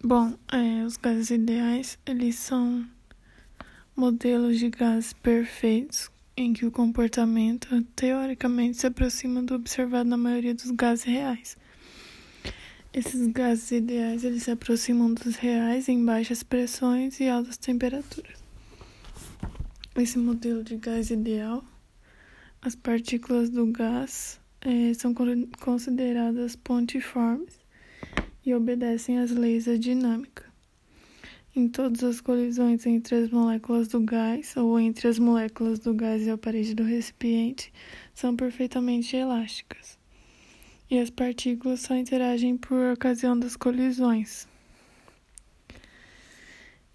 Bom, é, os gases ideais, eles são modelos de gases perfeitos em que o comportamento teoricamente se aproxima do observado na maioria dos gases reais. Esses gases ideais, eles se aproximam dos reais em baixas pressões e altas temperaturas. Esse modelo de gás ideal, as partículas do gás é, são consideradas pontiformes e obedecem às leis da dinâmica. Em todas as colisões entre as moléculas do gás ou entre as moléculas do gás e a parede do recipiente são perfeitamente elásticas. E as partículas só interagem por ocasião das colisões.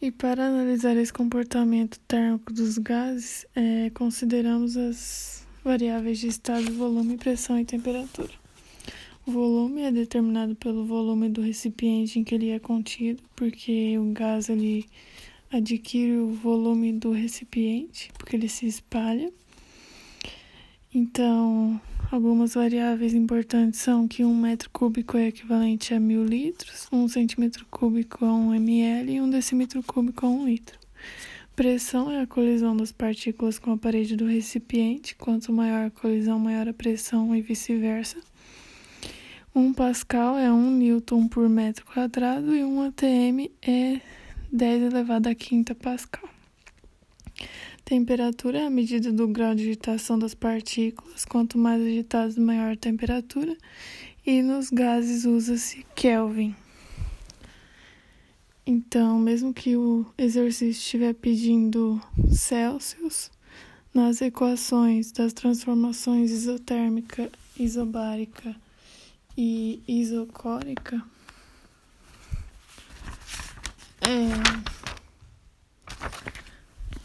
E para analisar esse comportamento térmico dos gases, é, consideramos as variáveis de estado, volume, pressão e temperatura. O volume é determinado pelo volume do recipiente em que ele é contido, porque o gás ele adquire o volume do recipiente, porque ele se espalha. Então, algumas variáveis importantes são que um metro cúbico é equivalente a mil litros, um centímetro cúbico a um ml e um decímetro cúbico a um litro. Pressão é a colisão das partículas com a parede do recipiente. Quanto maior a colisão, maior a pressão e vice-versa. 1 Pascal é 1 Newton por metro quadrado e 1 ATM é 10 elevado a quinta Pascal. Temperatura é a medida do grau de agitação das partículas. Quanto mais agitadas, maior a temperatura. E nos gases usa-se Kelvin. Então, mesmo que o exercício estiver pedindo Celsius, nas equações das transformações isotérmica, isobárica e isocórica é,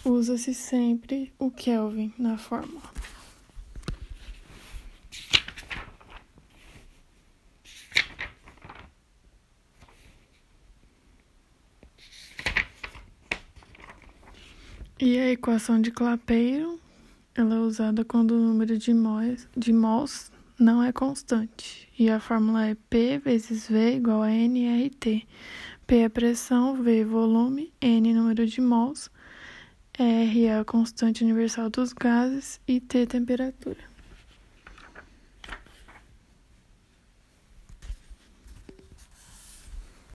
usa-se sempre o Kelvin na fórmula. E a equação de Clapeyron, ela é usada quando o número de mols, de mols não é constante. E a fórmula é P vezes V igual a nRT. P é pressão, V volume, N número de mols, R é a constante universal dos gases e T temperatura.